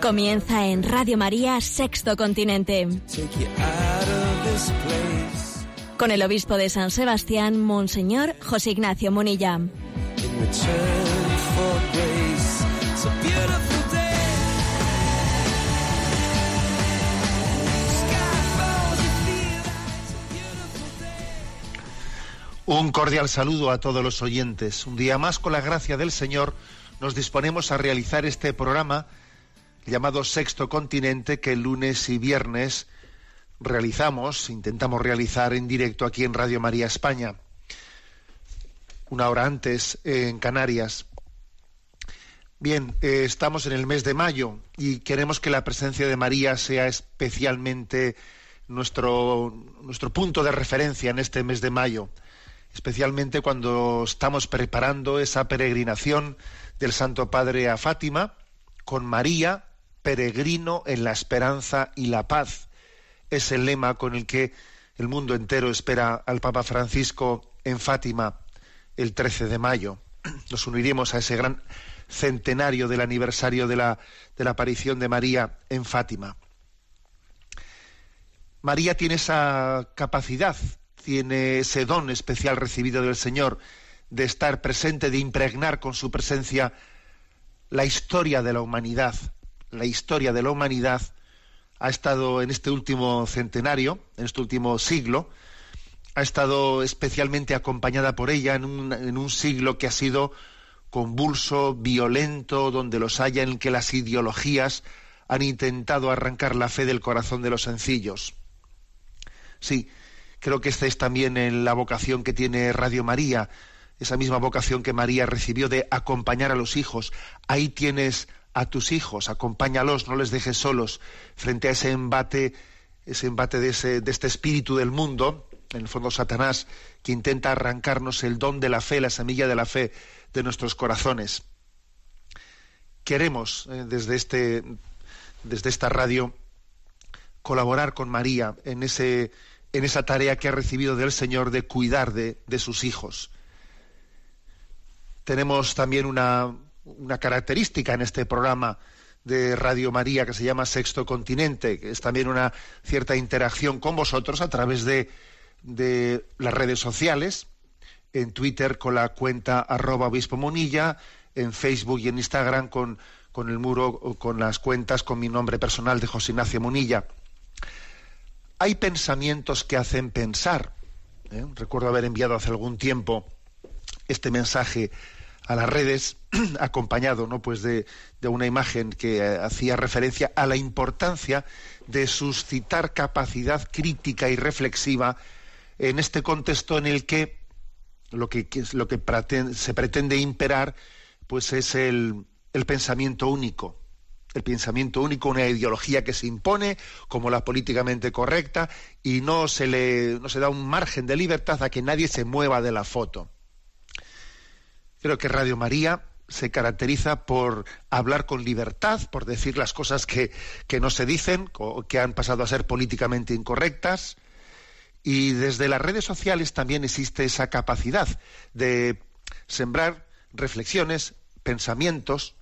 Comienza en Radio María Sexto Continente. Con el obispo de San Sebastián, Monseñor José Ignacio Munilla. Un cordial saludo a todos los oyentes. Un día más, con la gracia del Señor, nos disponemos a realizar este programa llamado Sexto Continente que lunes y viernes realizamos, intentamos realizar en directo aquí en Radio María España, una hora antes en Canarias. Bien, eh, estamos en el mes de mayo y queremos que la presencia de María sea especialmente nuestro, nuestro punto de referencia en este mes de mayo, especialmente cuando estamos preparando esa peregrinación del Santo Padre a Fátima con María, peregrino en la esperanza y la paz. Es el lema con el que el mundo entero espera al Papa Francisco en Fátima el 13 de mayo. Nos uniremos a ese gran centenario del aniversario de la, de la aparición de María en Fátima. María tiene esa capacidad, tiene ese don especial recibido del Señor de estar presente, de impregnar con su presencia la historia de la humanidad. La historia de la humanidad ha estado en este último centenario, en este último siglo, ha estado especialmente acompañada por ella en un, en un siglo que ha sido convulso, violento, donde los haya en que las ideologías han intentado arrancar la fe del corazón de los sencillos. Sí, creo que esta es también en la vocación que tiene Radio María, esa misma vocación que María recibió de acompañar a los hijos. Ahí tienes a tus hijos, acompáñalos, no les dejes solos frente a ese embate, ese embate de, ese, de este espíritu del mundo, en el fondo Satanás, que intenta arrancarnos el don de la fe, la semilla de la fe de nuestros corazones. Queremos, eh, desde, este, desde esta radio, colaborar con María en, ese, en esa tarea que ha recibido del Señor de cuidar de, de sus hijos. Tenemos también una, una característica en este programa de Radio María que se llama Sexto Continente, que es también una cierta interacción con vosotros a través de, las redes sociales, en Twitter con la cuenta arroba obispo Munilla, en Facebook y en Instagram con, el muro, con las cuentas con mi nombre personal de José Ignacio Munilla. Hay pensamientos que hacen pensar. ¿eh? Recuerdo haber enviado hace algún tiempo este mensaje a las redes acompañado no pues de, de una imagen que eh, hacía referencia a la importancia de suscitar capacidad crítica y reflexiva en este contexto en el que lo que, lo que se pretende imperar pues es el, el pensamiento único el pensamiento único, una ideología que se impone como la políticamente correcta y no se le no se da un margen de libertad a que nadie se mueva de la foto. Creo que Radio María se caracteriza por hablar con libertad, por decir las cosas que, que no se dicen, que han pasado a ser políticamente incorrectas. Y desde las redes sociales también existe esa capacidad de sembrar reflexiones, pensamientos,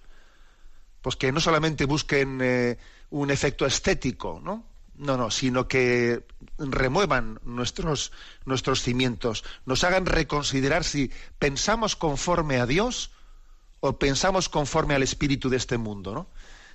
pues que no solamente busquen eh, un efecto estético, ¿no? No, no, sino que remuevan nuestros, nuestros cimientos, nos hagan reconsiderar si pensamos conforme a Dios o pensamos conforme al espíritu de este mundo, ¿no?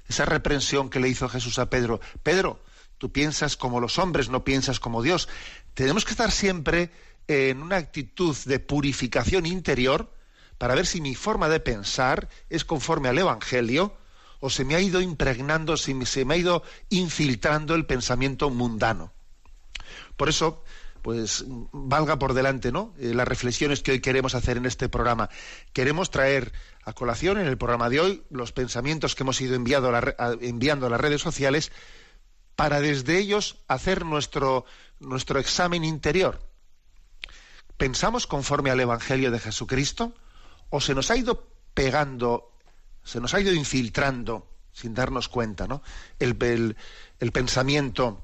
Esa reprensión que le hizo Jesús a Pedro. Pedro, tú piensas como los hombres, no piensas como Dios. Tenemos que estar siempre en una actitud de purificación interior para ver si mi forma de pensar es conforme al Evangelio o se me ha ido impregnando, si me- se me ha ido infiltrando el pensamiento mundano. Por eso, pues valga por delante, ¿no? Eh, las reflexiones que hoy queremos hacer en este programa. Queremos traer a colación en el programa de hoy los pensamientos que hemos ido a- enviando a las redes sociales, para desde ellos hacer nuestro, nuestro examen interior. ¿Pensamos conforme al Evangelio de Jesucristo? ¿O se nos ha ido pegando, se nos ha ido infiltrando, sin darnos cuenta, ¿no? el, pensamiento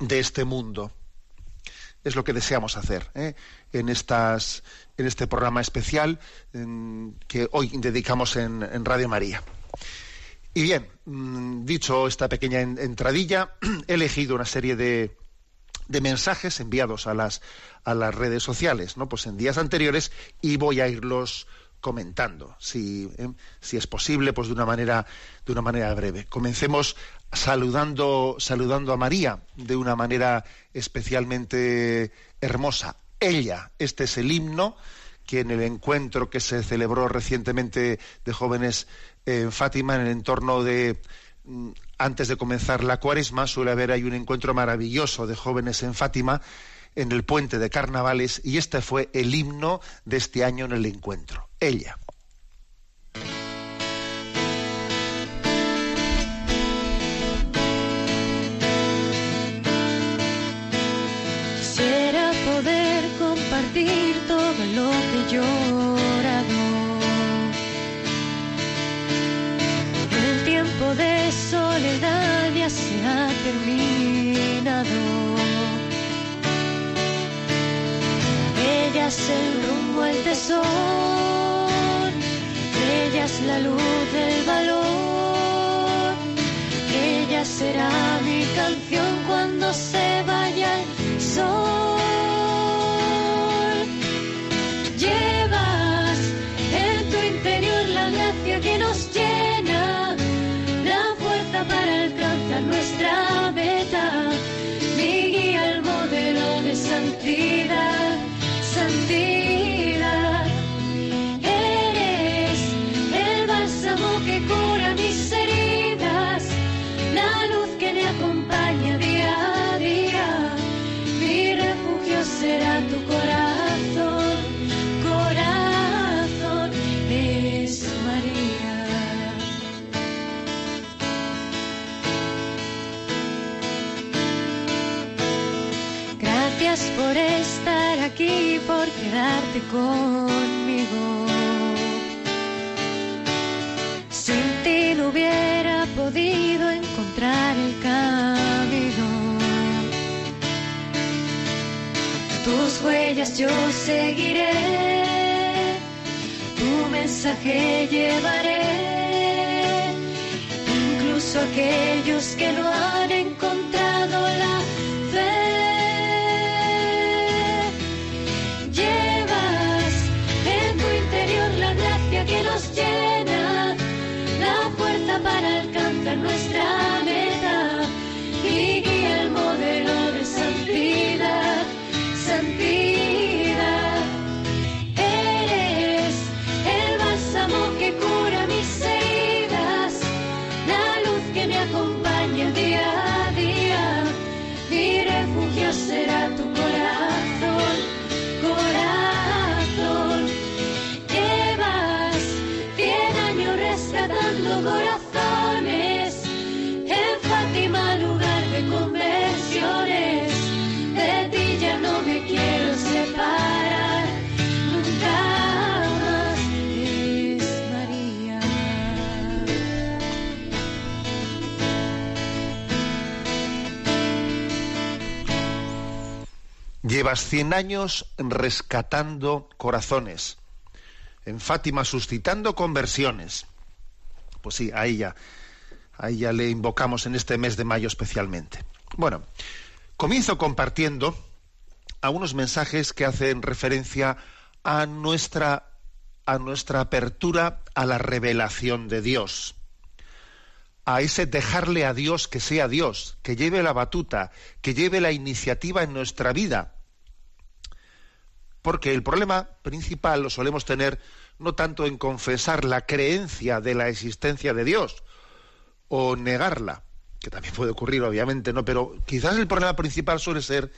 de este mundo? Es lo que deseamos hacer ¿eh? en, este programa especial que hoy dedicamos en, Radio María. Y bien, mm, dicho esta pequeña entradilla, he elegido una serie de, de mensajes enviados a las, a las redes sociales, ¿no? Pues en días anteriores y voy a irlos comentando, si, ¿eh? si es posible, pues de una manera, de una manera breve. Comencemos saludando, saludando a María de una manera especialmente hermosa. Ella, este es el himno que en el encuentro que se celebró recientemente de jóvenes en Fátima, en el entorno de mm, antes de comenzar la cuaresma, suele haber ahí un encuentro maravilloso de jóvenes en Fátima, en el puente de carnavales, y este fue el himno de este año en el encuentro. Ella. El rumbo, el tesoro, ella es la luz del valor, ella será mi canción cuando se vaya el sol. Llevas cien años rescatando corazones, en Fátima suscitando conversiones pues sí, a ella, a ella le invocamos en este mes de mayo especialmente. Bueno, comienzo compartiendo algunos mensajes que hacen referencia a nuestra, a nuestra apertura a la revelación de Dios, a ese dejarle a Dios que sea Dios, que lleve la batuta, que lleve la iniciativa en nuestra vida. Porque el problema principal lo solemos tener no tanto en confesar la creencia de la existencia de Dios o negarla, que también puede ocurrir obviamente, ¿no? Pero quizás el problema principal suele ser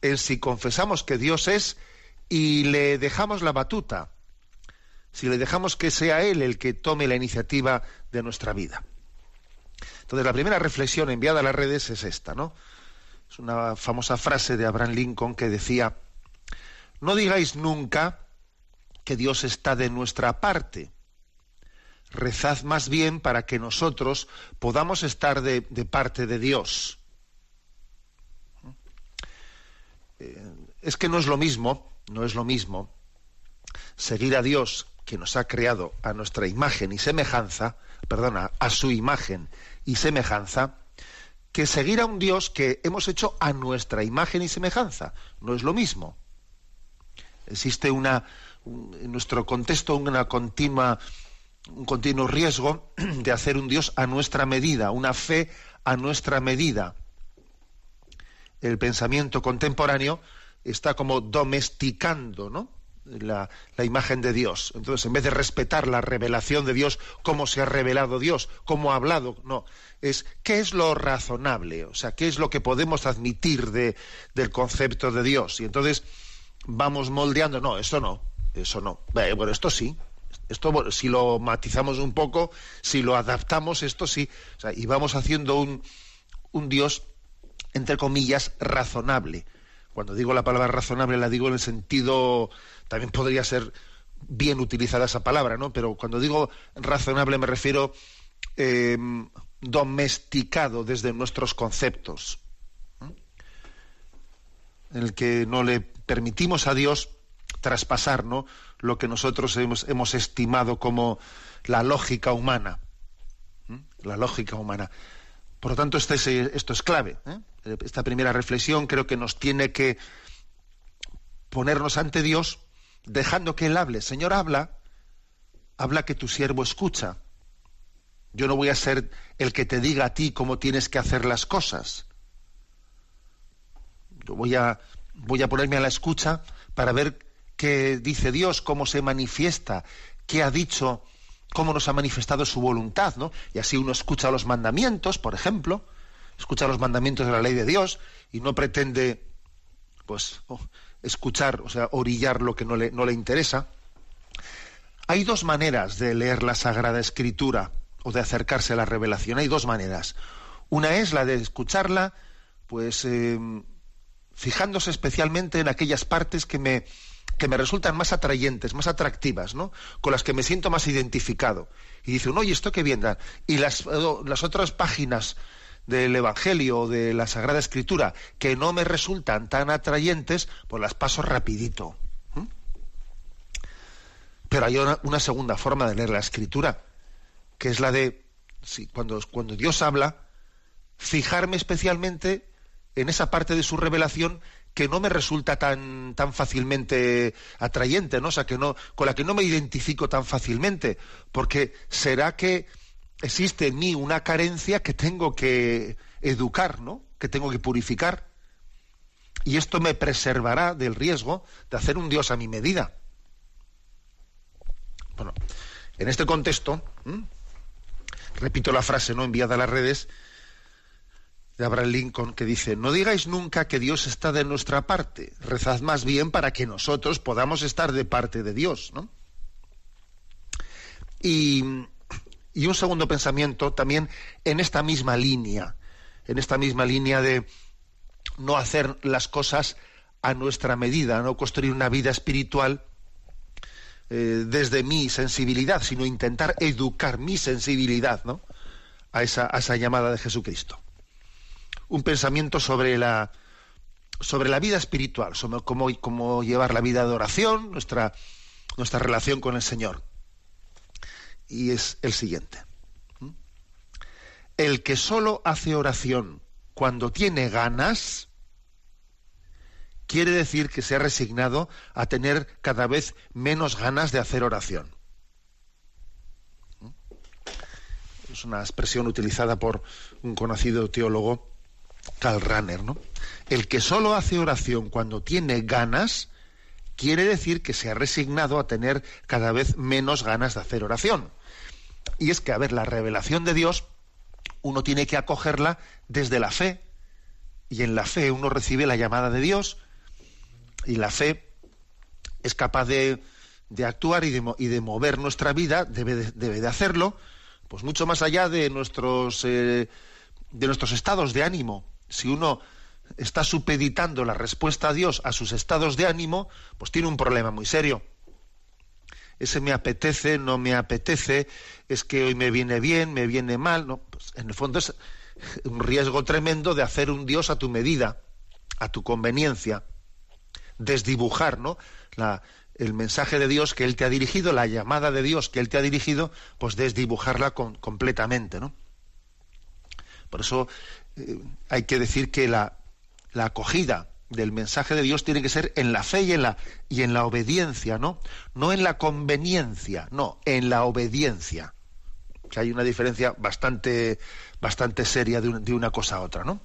en si confesamos que Dios es y le dejamos la batuta, si le dejamos que sea Él el que tome la iniciativa de nuestra vida. Entonces, la primera reflexión enviada a las redes es esta, ¿no? Es una famosa frase de Abraham Lincoln que decía, no digáis nunca que Dios está de nuestra parte. Rezad más bien para que nosotros podamos estar de, parte de Dios. Eh, es que no es lo mismo, no es lo mismo seguir a Dios que nos ha creado a nuestra imagen y semejanza, perdona, a su imagen y semejanza, que seguir a un Dios que hemos hecho a nuestra imagen y semejanza. No es lo mismo. Existe una, en nuestro contexto una continua, un continuo riesgo de hacer un Dios a nuestra medida, una fe a nuestra medida. El pensamiento contemporáneo está como domesticando, ¿no? La, la, imagen de Dios. Entonces, en vez de respetar la revelación de Dios, cómo se ha revelado Dios, cómo ha hablado, no, es qué es lo razonable, o sea, qué es lo que podemos admitir de, del concepto de Dios. Y entonces vamos moldeando, no, eso no, eso no. Bueno, esto sí, esto si lo matizamos un poco, si lo adaptamos, esto sí, o sea, y vamos haciendo un, un Dios, entre comillas, razonable. Cuando digo la palabra razonable, la digo en el sentido también podría ser bien utilizada esa palabra, ¿no? Pero cuando digo razonable me refiero eh, domesticado desde nuestros conceptos, el que no le permitimos a Dios traspasar ¿no? lo que nosotros hemos, estimado como la lógica humana. La lógica humana. Por lo tanto, este es, esto es clave. ¿eh? Esta primera reflexión creo que nos tiene que ponernos ante Dios dejando que Él hable. Señor, habla, habla que tu siervo escucha. Yo no voy a ser el que te diga a ti cómo tienes que hacer las cosas. Yo voy a, voy a ponerme a la escucha para ver qué dice Dios, cómo se manifiesta, qué ha dicho, cómo nos ha manifestado su voluntad, ¿no? Y así uno escucha los mandamientos, por ejemplo, escucha los mandamientos de la ley de Dios y no pretende, pues, oh, escuchar, o sea, orillar lo que no le, no le interesa. Hay dos maneras de leer la Sagrada Escritura o de acercarse a la revelación. Hay dos maneras. Una es la de escucharla, pues eh, fijándose especialmente en aquellas partes que me, que me resultan más atrayentes, más atractivas, ¿no? Con las que me siento más identificado. Y dice uno, oye, esto qué bien Y las, las otras páginas del Evangelio o de la Sagrada Escritura que no me resultan tan atrayentes, pues las paso rapidito. Pero hay una, una, segunda forma de leer la Escritura, que es la de, sí, cuando, cuando Dios habla, fijarme especialmente en esa parte de su revelación que no me resulta tan, tan fácilmente atrayente, ¿no? O sea, que no, con la que no me identifico tan fácilmente, porque será que existe en mí una carencia que tengo que educar, ¿no? Que tengo que purificar. Y esto me preservará del riesgo de hacer un Dios a mi medida. Bueno, en este contexto, repito la frase no enviada a las redes de Abraham Lincoln que dice, no digáis nunca que Dios está de nuestra parte, rezad más bien para que nosotros podamos estar de parte de Dios, ¿no? Y y un segundo pensamiento también en esta misma línea, en esta misma línea de no hacer las cosas a nuestra medida, no construir una vida espiritual eh, desde mi sensibilidad, sino intentar educar mi sensibilidad ¿no? a, esa, a esa llamada de Jesucristo. Un pensamiento sobre la, sobre la vida espiritual, sobre cómo, cómo llevar la vida de oración, nuestra, nuestra relación con el Señor y es el siguiente. El que solo hace oración cuando tiene ganas, quiere decir que se ha resignado a tener cada vez menos ganas de hacer oración. Es una expresión utilizada por un conocido teólogo, Karl Rahner, ¿no? El que solo hace oración cuando tiene ganas, quiere decir que se ha resignado a tener cada vez menos ganas de hacer oración. Y es que, a ver, la revelación de Dios uno tiene que acogerla desde la fe. Y en la fe uno recibe la llamada de Dios y la fe es capaz de, actuar y de, y de, mover nuestra vida, debe de, debe de hacerlo, pues mucho más allá de nuestros eh, de nuestros estados de ánimo. Si uno está supeditando la respuesta a Dios a sus estados de ánimo, pues tiene un problema muy serio. Ese me apetece, no me apetece, es que hoy me viene bien, me viene mal, no, pues en el fondo es un riesgo tremendo de hacer un Dios a tu medida, a tu conveniencia, desdibujar, ¿no? El mensaje de Dios que Él te ha dirigido, la llamada de Dios que Él te ha dirigido, pues desdibujarla completamente, ¿no? Por eso eh, hay que decir que la, la acogida del mensaje de Dios tiene que ser en la fe y en la, y en la obediencia, ¿no? No en la conveniencia, no, en la obediencia. Que hay una diferencia bastante, bastante seria de, de una cosa a otra, ¿no?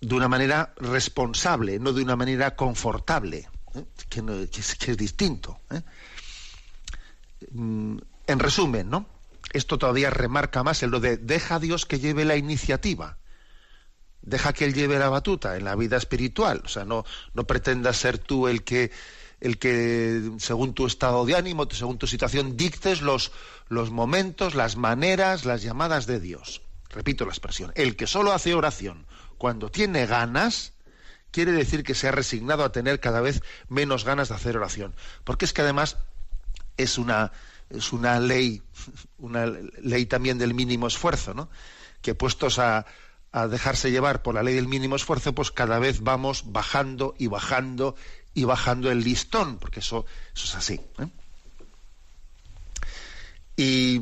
De una manera responsable, no de una manera confortable, ¿eh? que, es, distinto. ¿eh? Mm, en resumen, ¿no? Esto todavía remarca más en lo de deja a Dios que lleve la iniciativa. Deja que él lleve la batuta en la vida espiritual, o sea, no, no pretendas ser tú el que el que según tu estado de ánimo, según tu situación dictes los, los momentos, las maneras, las llamadas de Dios. Repito la expresión, el que solo hace oración cuando tiene ganas, quiere decir que se ha resignado a tener cada vez menos ganas de hacer oración, porque es que además es una es una ley, una ley también del mínimo esfuerzo, ¿no? Que puestos a, dejarse llevar por la ley del mínimo esfuerzo, pues cada vez vamos bajando y bajando y bajando el listón, porque eso, eso es así. ¿eh? Y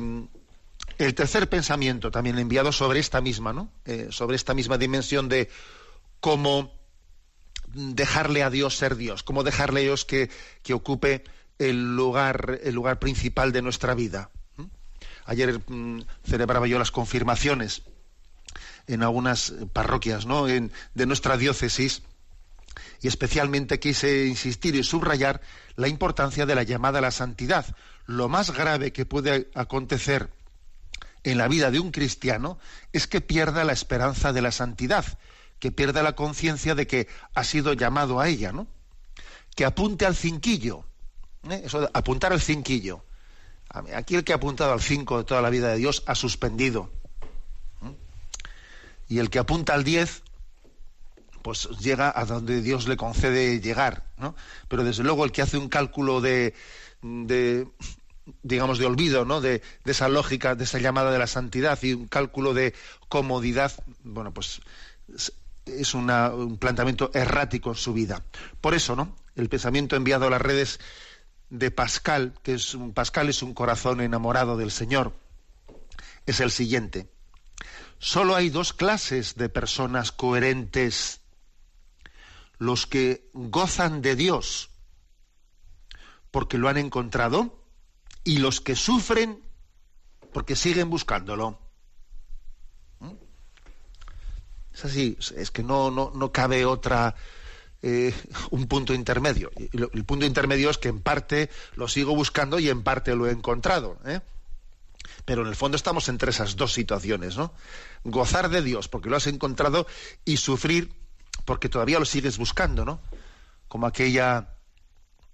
el tercer pensamiento también enviado sobre esta misma, ¿no? Eh, sobre esta misma dimensión de cómo dejarle a Dios ser Dios, cómo dejarle a Dios que, que ocupe el lugar, el lugar principal de nuestra vida. ¿eh? Ayer mm, celebraba yo las confirmaciones en algunas parroquias ¿no? de nuestra diócesis y especialmente quise insistir y subrayar la importancia de la llamada a la santidad. Lo más grave que puede acontecer en la vida de un cristiano es que pierda la esperanza de la santidad, que pierda la conciencia de que ha sido llamado a ella, ¿no? Que apunte al cinquillo, ¿eh? eso de apuntar al cinquillo. Aquí el que ha apuntado al cinco de toda la vida de Dios ha suspendido y el que apunta al 10 pues llega a donde Dios le concede llegar, ¿no? Pero desde luego el que hace un cálculo de, de digamos, de olvido, ¿no? De, esa lógica, de esa llamada de la santidad y un cálculo de comodidad, bueno, pues es un planteamiento errático en su vida. Por eso, ¿no? El pensamiento enviado a las redes de Pascal, que es un Pascal es un corazón enamorado del Señor, es el siguiente. Solo hay dos clases de personas coherentes. Los que gozan de Dios porque lo han encontrado y los que sufren porque siguen buscándolo. ¿Mm? Es así, es que no, no, no cabe otra, eh, un punto intermedio. El punto intermedio es que en parte lo sigo buscando y en parte lo he encontrado. ¿eh? Pero en el fondo estamos entre esas dos situaciones, ¿no? Gozar de Dios porque lo has encontrado y sufrir porque todavía lo sigues buscando, ¿no? Como aquella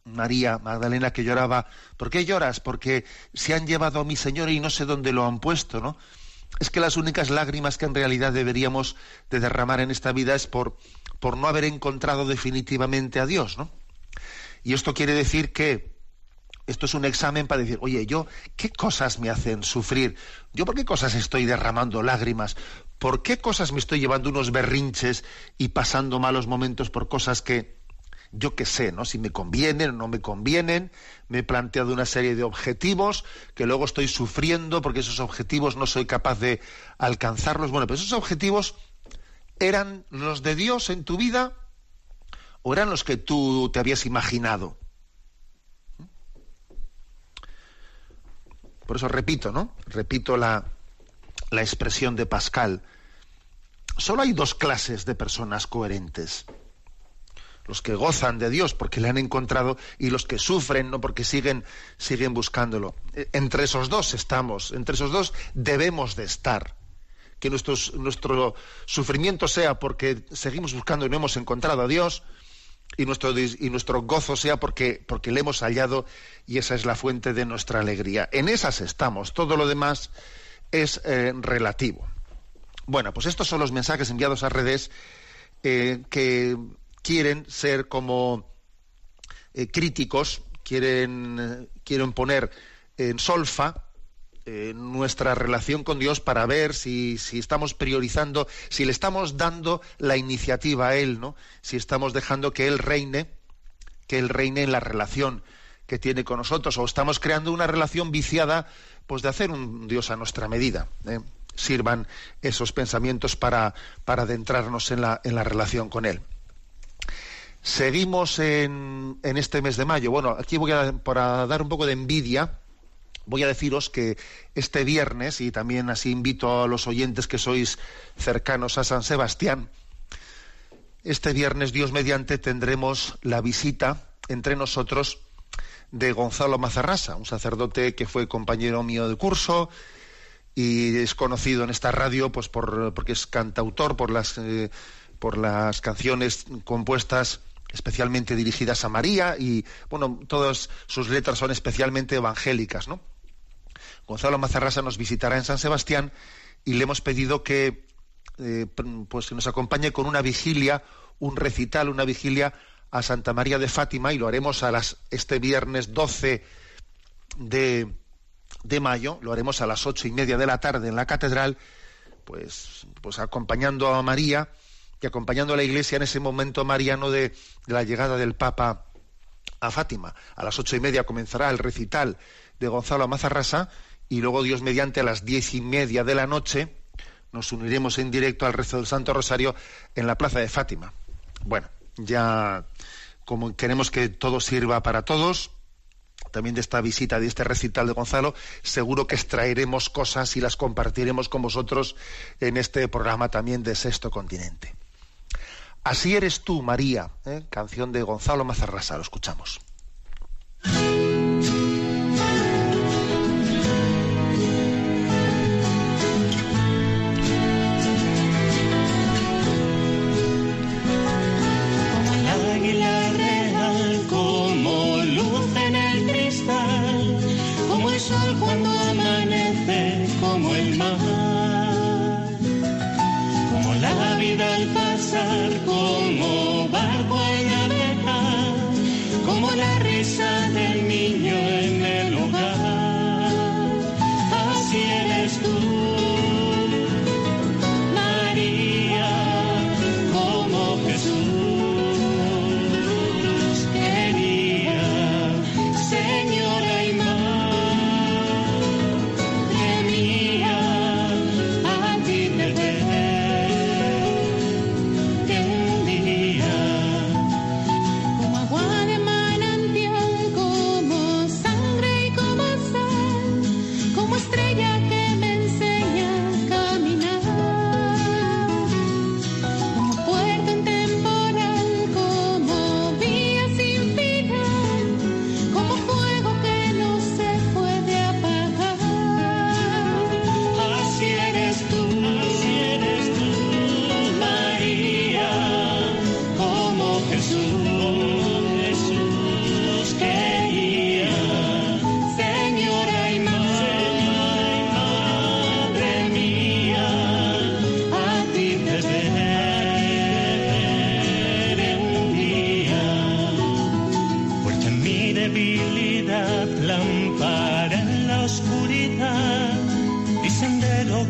María Magdalena que lloraba, ¿por qué lloras? Porque se han llevado a mi Señor y no sé dónde lo han puesto, ¿no? Es que las únicas lágrimas que en realidad deberíamos de derramar en esta vida es por, por no haber encontrado definitivamente a Dios, ¿no? Y esto quiere decir que esto es un examen para decir, oye, yo, ¿qué cosas me hacen sufrir? ¿Yo por qué cosas estoy derramando lágrimas? ¿Por qué cosas me estoy llevando unos berrinches y pasando malos momentos por cosas que yo qué sé, ¿no? Si me convienen o no me convienen, me he planteado una serie de objetivos que luego estoy sufriendo porque esos objetivos no soy capaz de alcanzarlos. Bueno, pero esos objetivos eran los de Dios en tu vida o eran los que tú te habías imaginado. Por eso repito, ¿no? Repito la, la expresión de Pascal. Solo hay dos clases de personas coherentes. Los que gozan de Dios porque le han encontrado y los que sufren no porque siguen, siguen buscándolo. E, entre esos dos estamos, entre esos dos debemos de estar. Que nuestro sufrimiento sea porque seguimos buscando y no hemos encontrado a Dios, y nuestro, y nuestro gozo sea porque, porque le hemos hallado y esa es la fuente de nuestra alegría. En esas estamos, todo lo demás es eh, relativo. Bueno, pues estos son los mensajes enviados a redes eh, que quieren ser como eh, críticos, quieren, eh, quieren poner en solfa eh, nuestra relación con Dios para ver si, si estamos priorizando, si le estamos dando la iniciativa a Él, ¿no? Si estamos dejando que Él reine, que Él reine en la relación que tiene con nosotros, o estamos creando una relación viciada, pues de hacer un Dios a nuestra medida. Sirvan esos pensamientos para, para adentrarnos en la, en la relación con Él. Seguimos en, en este mes de mayo. Bueno, aquí voy a, para dar un poco de envidia, voy a deciros que este viernes, y también así invito a los oyentes que sois cercanos a San Sebastián, este viernes, Dios mediante, tendremos la visita entre nosotros de Gonzalo Mazarrasa, un sacerdote que fue compañero mío de curso y es conocido en esta radio pues por, porque es cantautor por las, eh, por las canciones compuestas especialmente dirigidas a María y bueno, todas sus letras son especialmente evangélicas, ¿no? Gonzalo Mazarrasa nos visitará en San Sebastián y le hemos pedido que eh, pues que nos acompañe con una vigilia, un recital, una vigilia a Santa María de Fátima y lo haremos a las este viernes 12 de, de mayo, lo haremos a las ocho y media de la tarde en la catedral, pues, pues acompañando a María y acompañando a la Iglesia en ese momento mariano de, de la llegada del Papa a Fátima. A las ocho y media comenzará el recital de Gonzalo Mazarrasa y luego Dios mediante a las diez y media de la noche nos uniremos en directo al rezo del Santo Rosario en la Plaza de Fátima. Bueno, ya como queremos que todo sirva para todos, también de esta visita, de este recital de Gonzalo, seguro que extraeremos cosas y las compartiremos con vosotros en este programa también de Sexto Continente. Así eres tú, María, ¿eh? canción de Gonzalo Mazarrasa, lo escuchamos.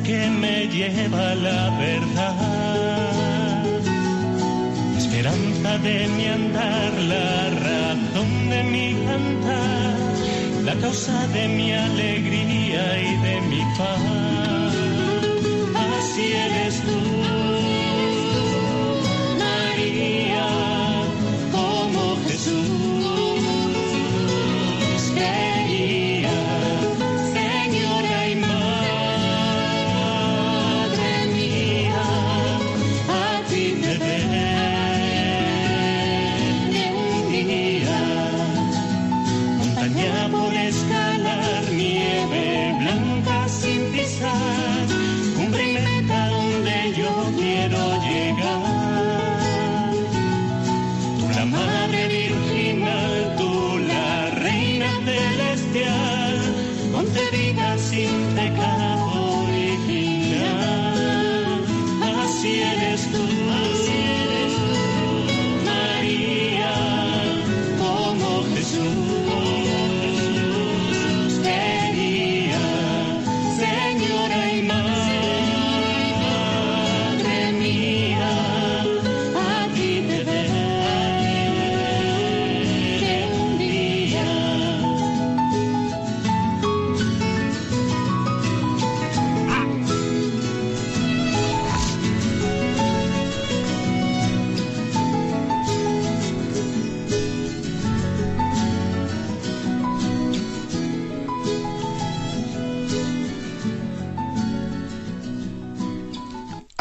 Que me lleva la verdad. Esperanza de mi andar, la razón de mi cantar, la causa de mi alegría y de mi paz. Así eres tú,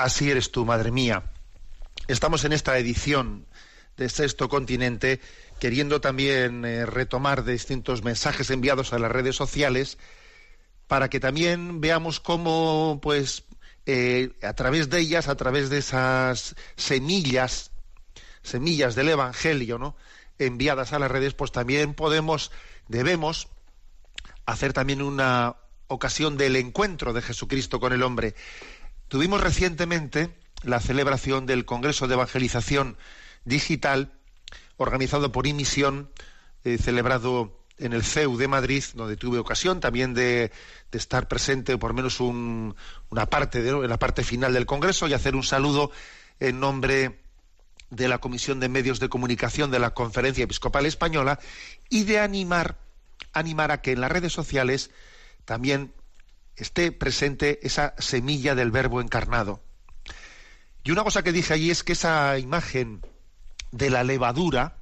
Así eres tú, madre mía. Estamos en esta edición de Sexto Continente queriendo también eh, retomar distintos mensajes enviados a las redes sociales para que también veamos cómo, pues, eh, a través de ellas, a través de esas semillas, semillas del Evangelio, ¿no? enviadas a las redes, pues también podemos, debemos hacer también una ocasión del encuentro de Jesucristo con el hombre. Tuvimos recientemente la celebración del Congreso de Evangelización Digital, organizado por Imisión, eh, celebrado en el CEU de Madrid, donde tuve ocasión también de, estar presente por menos una parte de en la parte final del Congreso y hacer un saludo en nombre de la Comisión de Medios de Comunicación de la Conferencia Episcopal Española y de animar, animar a que en las redes sociales también esté presente esa semilla del verbo encarnado. Y una cosa que dije allí es que esa imagen de la levadura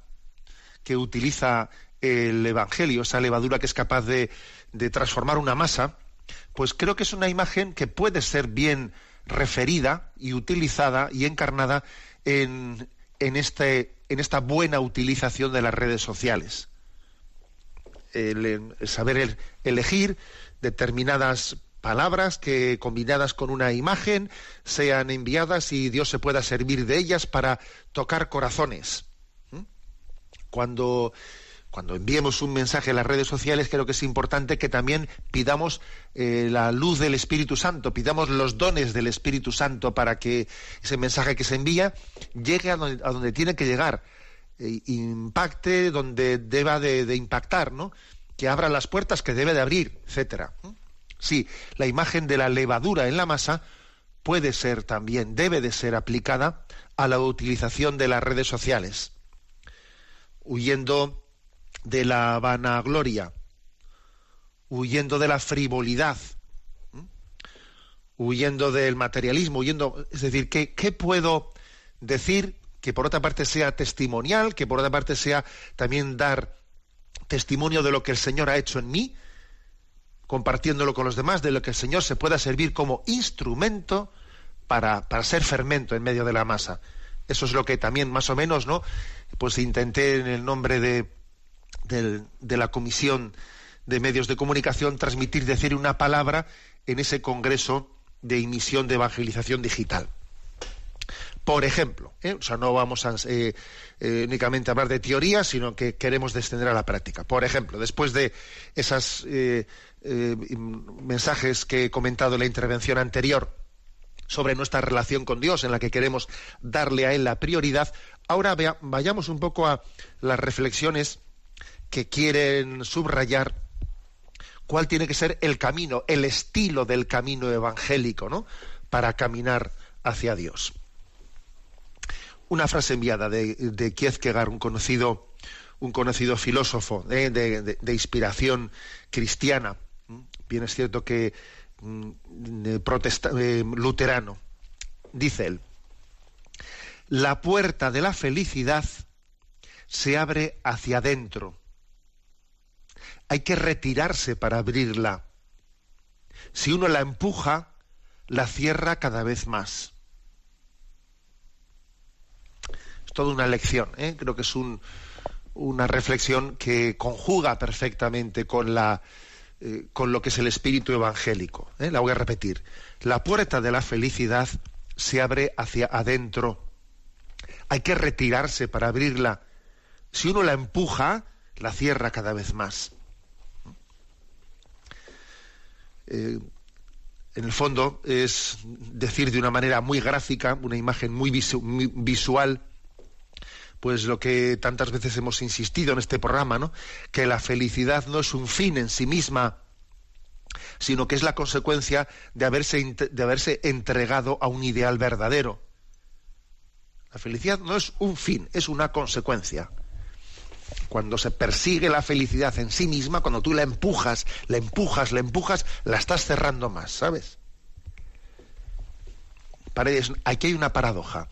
que utiliza el Evangelio, esa levadura que es capaz de, de transformar una masa, pues creo que es una imagen que puede ser bien referida y utilizada y encarnada en, en, este, en esta buena utilización de las redes sociales. El, saber elegir determinadas palabras que combinadas con una imagen sean enviadas y Dios se pueda servir de ellas para tocar corazones. ¿Mm? Cuando cuando enviemos un mensaje a las redes sociales, creo que es importante que también pidamos eh, la luz del Espíritu Santo, pidamos los dones del Espíritu Santo para que ese mensaje que se envía llegue a donde, tiene que llegar, e impacte donde deba de, impactar, ¿no? Que abra las puertas que debe de abrir, etcétera. Sí, la imagen de la levadura en la masa puede ser también, debe de ser aplicada a la utilización de las redes sociales, huyendo de la vanagloria, huyendo de la frivolidad, huyendo del materialismo, huyendo, es decir, ¿qué, ¿qué puedo decir que por otra parte sea testimonial, que por otra parte sea también dar testimonio de lo que el Señor ha hecho en mí, compartiéndolo con los demás, de lo que el Señor se pueda servir como instrumento para, para ser fermento en medio de la masa. Eso es lo que también más o menos, ¿no? Pues intenté en el nombre de, de la Comisión de Medios de Comunicación transmitir, decir una palabra en ese Congreso de emisión de evangelización digital. Por ejemplo, ¿eh? o sea, no vamos a eh, eh, únicamente hablar de teoría, sino que queremos descender a la práctica. Por ejemplo, después de esos mensajes que he comentado en la intervención anterior sobre nuestra relación con Dios, en la que queremos darle a Él la prioridad, ahora vayamos un poco a las reflexiones que quieren subrayar cuál tiene que ser el camino, el estilo del camino evangélico, ¿no? Para caminar hacia Dios. Una frase enviada de, de Kierkegaard, un conocido, un conocido filósofo ¿eh? de, inspiración cristiana. Bien es cierto que mm, eh, luterano. Dice él, la puerta de la felicidad se abre hacia adentro hay que retirarse para abrirla. Si uno la empuja, la cierra cada vez más. Es toda una lección, ¿eh? creo que es una reflexión que conjuga perfectamente con, la, eh, con lo que es el espíritu evangélico. ¿eh? La voy a repetir. La puerta de la felicidad se abre hacia adentro. Hay que retirarse para abrirla. Si uno la empuja, la cierra cada vez más. En el fondo es decir de una manera muy gráfica, una imagen muy, visual, pues lo que tantas veces hemos insistido en este programa, ¿no? Que la felicidad no es un fin en sí misma, sino que es la consecuencia de haberse, de haberse entregado a un ideal verdadero. La felicidad no es un fin, es una consecuencia cuando se persigue la felicidad en sí misma, cuando tú la empujas, la empujas, la empujas, la estás cerrando más, ¿sabes? aquí hay una paradoja.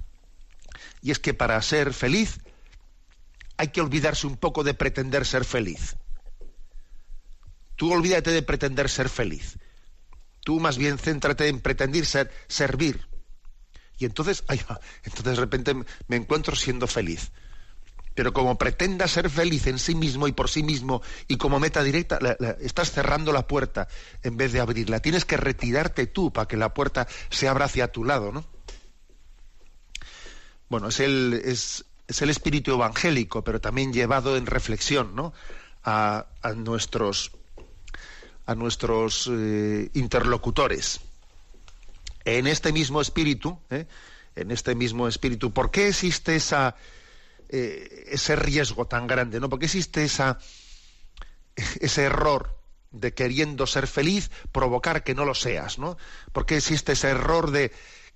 Y es que para ser feliz hay que olvidarse un poco de pretender ser feliz. Tú olvídate de pretender ser feliz. Tú más bien céntrate en pretender ser, servir. Y entonces, ay, entonces de repente me encuentro siendo feliz. Pero como pretenda ser feliz en sí mismo y por sí mismo y como meta directa, estás cerrando la puerta en vez de abrirla. Tienes que retirarte tú para que la puerta se abra hacia tu lado, ¿no? Bueno, es el, es, es el espíritu evangélico, pero también llevado en reflexión, ¿no? A, a nuestros, a nuestros eh, interlocutores. En este mismo espíritu, ¿eh? en este mismo espíritu, ¿por qué existe esa, eh, ese riesgo tan grande? ¿no? ¿Por qué existe esa, ese error de queriendo ser feliz provocar que no lo seas? ¿no? ¿Por qué existe ese error de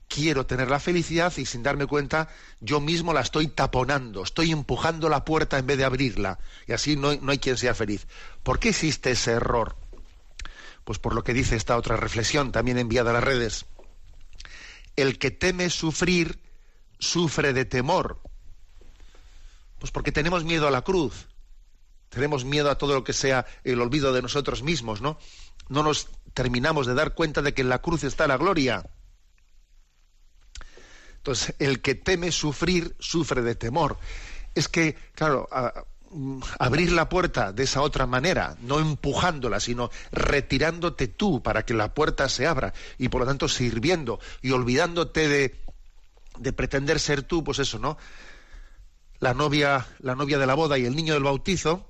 quiero tener la felicidad y sin darme cuenta yo mismo la estoy taponando, estoy empujando la puerta en vez de abrirla y así no, no hay quien sea feliz? ¿Por qué existe ese error? Pues por lo que dice esta otra reflexión, también enviada a las redes. El que teme sufrir, sufre de temor. Pues porque tenemos miedo a la cruz. Tenemos miedo a todo lo que sea el olvido de nosotros mismos, ¿no? No nos terminamos de dar cuenta de que en la cruz está la gloria. Entonces, el que teme sufrir, sufre de temor. Es que, claro, mm, abrir la puerta de esa otra manera, no empujándola, sino retirándote tú para que la puerta se abra y por lo tanto sirviendo y olvidándote de, de pretender ser tú, pues eso, ¿no? La novia, la novia de la boda y el niño del bautizo,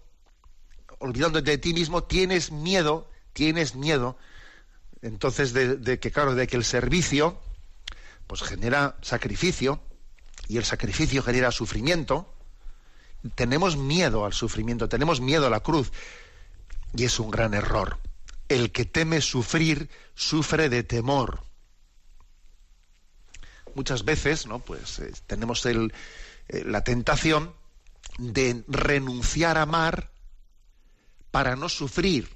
olvidándote de ti mismo, tienes miedo, tienes miedo, entonces de, de que, claro, de que el servicio, pues genera sacrificio, y el sacrificio genera sufrimiento, tenemos miedo al sufrimiento, tenemos miedo a la cruz, y es un gran error. El que teme sufrir, sufre de temor. Muchas veces, ¿no? Pues eh, tenemos el, eh, la tentación de renunciar a amar para no sufrir.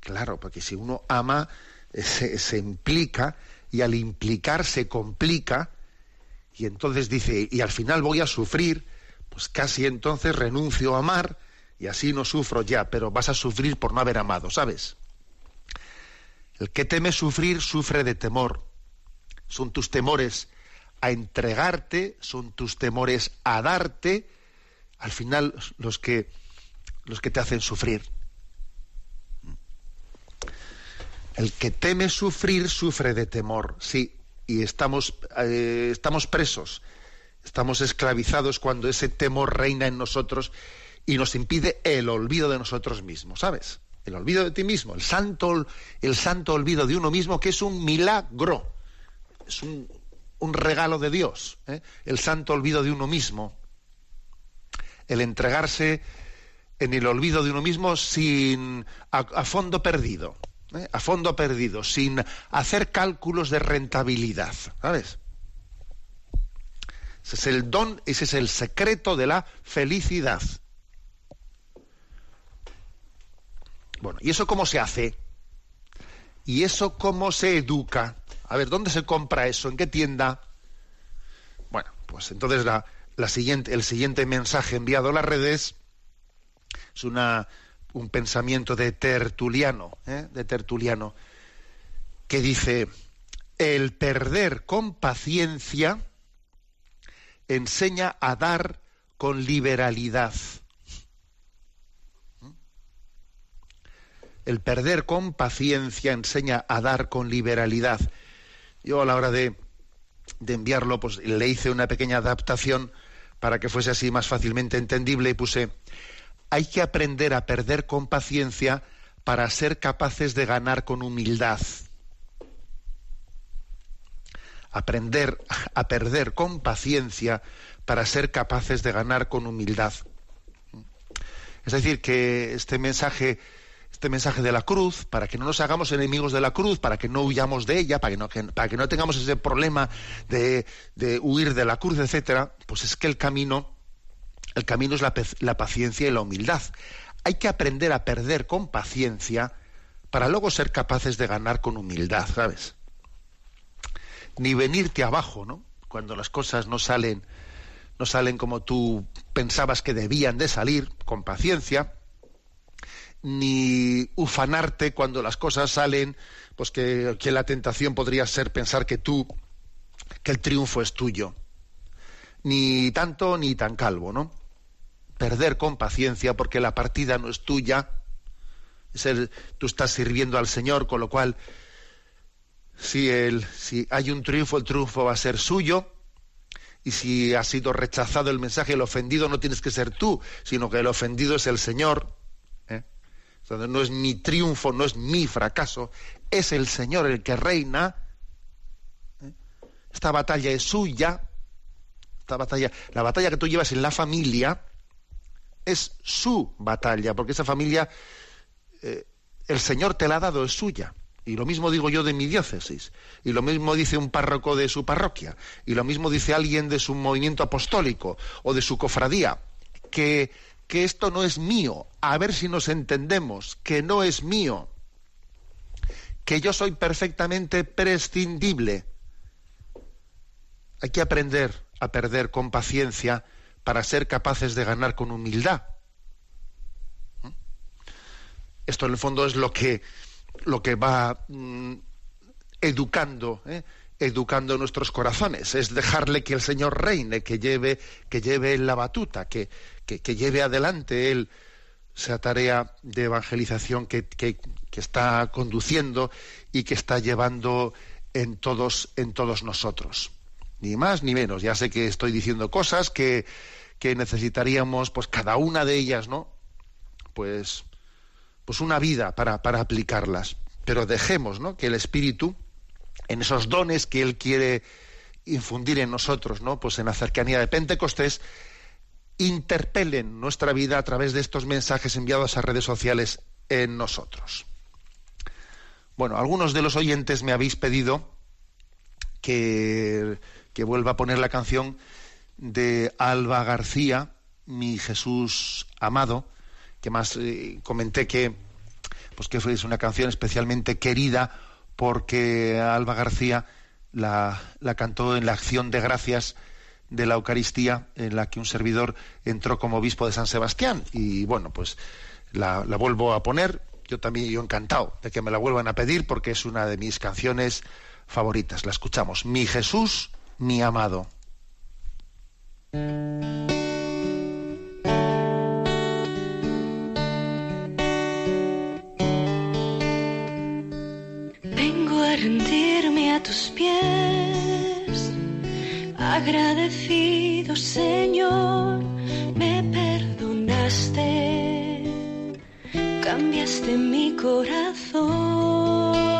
Claro, porque si uno ama, eh, se, se implica y al implicar se complica y entonces dice, y al final voy a sufrir, pues casi entonces renuncio a amar y así no sufro ya, pero vas a sufrir por no haber amado, ¿sabes? El que teme sufrir sufre de temor. Son tus temores a entregarte, son tus temores a darte, al final los que los que te hacen sufrir. El que teme sufrir sufre de temor, sí, y estamos, eh, estamos presos, estamos esclavizados cuando ese temor reina en nosotros y nos impide el olvido de nosotros mismos, ¿sabes? El olvido de ti mismo, el santo, el santo olvido de uno mismo, que es un milagro, es un, regalo de Dios, ¿eh? el santo olvido de uno mismo, el entregarse en el olvido de uno mismo sin a fondo perdido, ¿eh? a fondo perdido, sin hacer cálculos de rentabilidad, ¿sabes? Ese es el don, ese es el secreto de la felicidad. Bueno, ¿y eso cómo se hace? ¿Y eso cómo se educa? A ver, ¿dónde se compra eso? ¿En qué tienda? Bueno, pues entonces la, siguiente, el siguiente mensaje enviado a las redes es una, un pensamiento de Tertuliano, ¿eh? de Tertuliano, que dice, el perder con paciencia enseña a dar con liberalidad. El perder con paciencia enseña a dar con liberalidad. Yo a la hora de, de enviarlo, pues le hice una pequeña adaptación para que fuese así más fácilmente entendible y puse, hay que aprender a perder con paciencia para ser capaces de ganar con humildad. Aprender a perder con paciencia para ser capaces de ganar con humildad. Es decir, que este mensaje, este mensaje de la cruz, para que no nos hagamos enemigos de la cruz, para que no huyamos de ella, para que no, tengamos ese problema de, de huir de la cruz, etcétera, pues es que el camino, el camino es la, paciencia y la humildad. Hay que aprender a perder con paciencia para luego ser capaces de ganar con humildad, ¿sabes? Ni venirte abajo, ¿no? Cuando las cosas no salen, no salen como tú pensabas que debían de salir, con paciencia, ni ufanarte cuando las cosas salen, pues que, que la tentación podría ser pensar que tú que el triunfo es tuyo. Ni tanto ni tan calvo, ¿no? Perder con paciencia porque la partida no es tuya. tú estás sirviendo al Señor, con lo cual, si, el, si hay un triunfo, el triunfo va a ser suyo. Y si ha sido rechazado el mensaje, el ofendido no tienes que ser tú, sino que el ofendido es el Señor. ¿eh? No es mi triunfo, no es mi fracaso, es el Señor el que reina. ¿eh? Esta batalla es suya. Esta batalla, la batalla que tú llevas en la familia es su batalla, porque esa familia eh, el Señor te la ha dado, es suya. Y lo mismo digo yo de mi diócesis. Y lo mismo dice un párroco de su parroquia. Y lo mismo dice alguien de su movimiento apostólico o de su cofradía. Que, que esto no es mío. A ver si nos entendemos. Que no es mío. Que yo soy perfectamente prescindible. Hay que aprender a perder con paciencia para ser capaces de ganar con humildad. ¿Mm? Esto en el fondo es lo que lo que va mm, educando, ¿eh? educando nuestros corazones, es dejarle que el Señor reine, que lleve, que lleve la batuta, que, que, lleve adelante él esa tarea de evangelización que, que, está conduciendo y que está llevando en todos, en todos nosotros. Ni más ni menos. Ya sé que estoy diciendo cosas que, que necesitaríamos, pues cada una de ellas, ¿no? Pues pues una vida para, para aplicarlas. Pero dejemos ¿no? que el Espíritu, en esos dones que Él quiere infundir en nosotros, ¿no? Pues en la cercanía de Pentecostés, interpelen nuestra vida a través de estos mensajes enviados a redes sociales en nosotros. Bueno, algunos de los oyentes me habéis pedido que, que vuelva a poner la canción de Alba García, Mi Jesús amado, que más eh, comenté que pues que fue una canción especialmente querida porque Alba García la, cantó en la acción de gracias de la Eucaristía en la que un servidor entró como obispo de San Sebastián. Y bueno pues la, vuelvo a poner. Yo también yo encantado de que me la vuelvan a pedir porque es una de mis canciones favoritas. La escuchamos. Mi Jesús mi amado rendirme a tus pies. Agradecido Señor, me perdonaste, cambiaste mi corazón.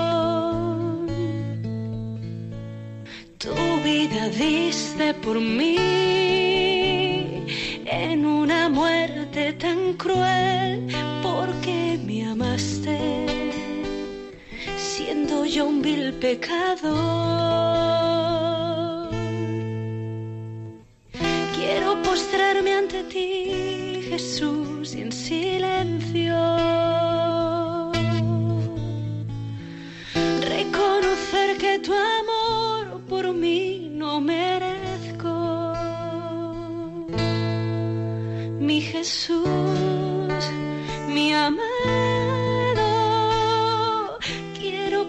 Tu vida diste por mí en una muerte tan cruel porque me amaste siendo yo un vil pecador. Quiero postrarme ante ti, Jesús, y en silencio. Reconocer que tu amor Jesús, mi amor